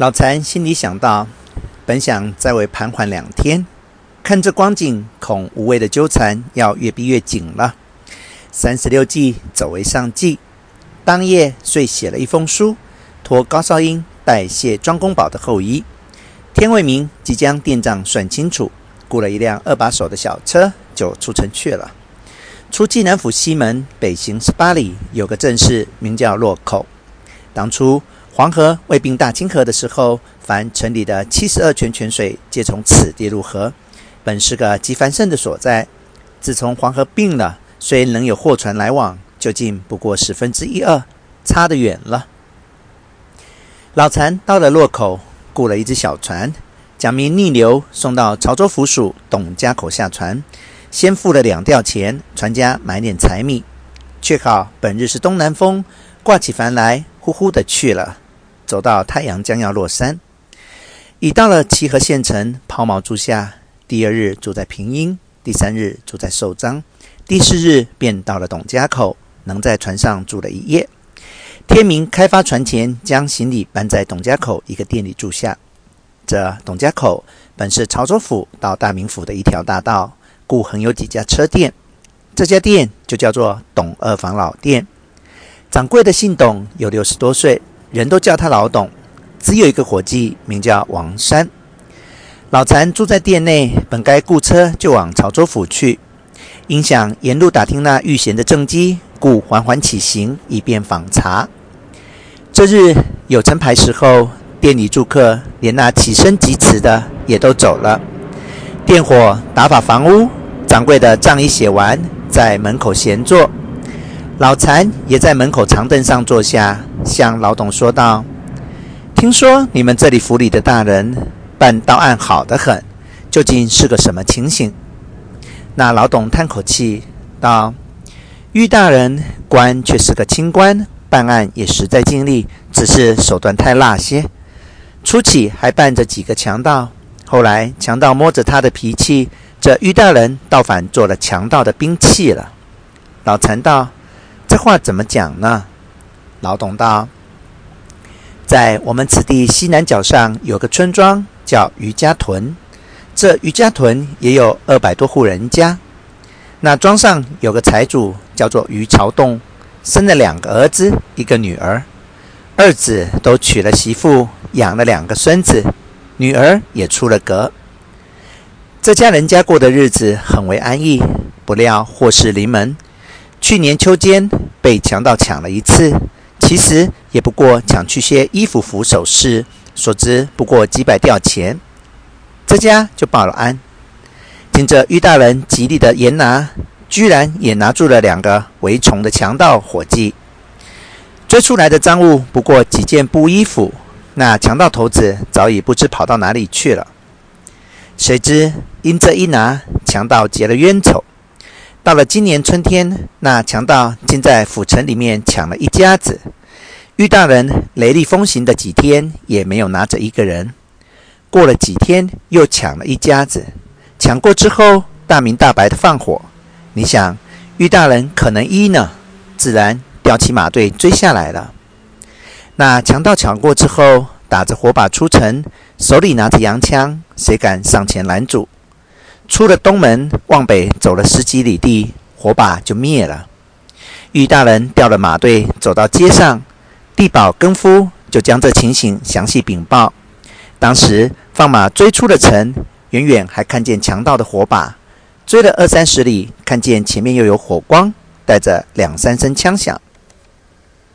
老残心里想到，本想再为盘桓两天，看这光景，恐无谓的纠缠要越逼越紧了。三十六计，走为上计。当夜遂写了一封书，托高少英代谢庄公宝的后衣。天未明，即将店账算清楚，雇了一辆二把手的小车，就出城去了。出济南府西门，北行十八里，有个镇市，名叫洛口。当初。黄河未并大清河的时候，凡城里的七十二泉泉水皆从此地入河，本是个极繁盛的所在。自从黄河并了，虽能有货船来往，究竟不过十分之一二，差得远了。老残到了洛口，雇了一只小船，假命逆流送到潮州府署董家口下船，先付了两吊钱，船家买点柴米。却好本日是东南风，挂起帆来，呼呼的去了。走到太阳将要落山，已到了齐河县城，抛锚住下。第二日住在平阴，第三日住在寿张，第四日便到了董家口，能在船上住了一夜。天明开发船前，将行李搬在董家口一个店里住下。这董家口本是潮州府到大名府的一条大道，故横有几家车店。这家店就叫做董二房老店，掌柜的姓董，有六十多岁。人都叫他老董，只有一个伙计名叫王山。老残住在店内，本该雇车就往潮州府去，因想沿路打听那遇险的政绩，故缓缓起行，以便访查。这日有成牌时候，店里住客连那起身疾辞的也都走了。店伙打扫房屋，掌柜的账已写完，在门口闲坐。老残也在门口长凳上坐下，向老董说道：“听说你们这里府里的大人办到案好得很，究竟是个什么情形？”那老董叹口气道：“玉大人官却是个清官，办案也实在尽力，只是手段太辣些。初起还办着几个强盗，后来强盗摸着他的脾气，这玉大人倒反做了强盗的兵器了。”老残道。这话怎么讲呢？老董道，在我们此地西南角上有个村庄叫余家屯，这余家屯也有二百多户人家。那庄上有个财主叫做于朝栋，生了两个儿子，一个女儿，二子都娶了媳妇，养了两个孙子，女儿也出了阁。这家人家过的日子很为安逸，不料祸事临门。去年秋间被强盗抢了一次，其实也不过抢去些衣服、服首饰，所值不过几百吊钱。这家就报了案。经这于大人极力的严拿，居然也拿住了两个围从的强盗伙计。追出来的赃物不过几件布衣服，那强盗头子早已不知跑到哪里去了。谁知因这一拿，强盗结了冤仇。到了今年春天，那强盗竟在府城里面抢了一家子。玉大人雷厉风行的几天，也没有拿着一个人。过了几天，又抢了一家子。抢过之后，大明大白的放火。你想，玉大人可能一呢？自然调起马队追下来了。那强盗抢过之后，打着火把出城，手里拿着洋枪，谁敢上前拦阻？出了东门，往北走了十几里地，火把就灭了。玉大人调了马队，走到街上，地保更夫就将这情形详细禀报。当时放马追出了城，远远还看见强盗的火把，追了二三十里，看见前面又有火光，带着两三声枪响。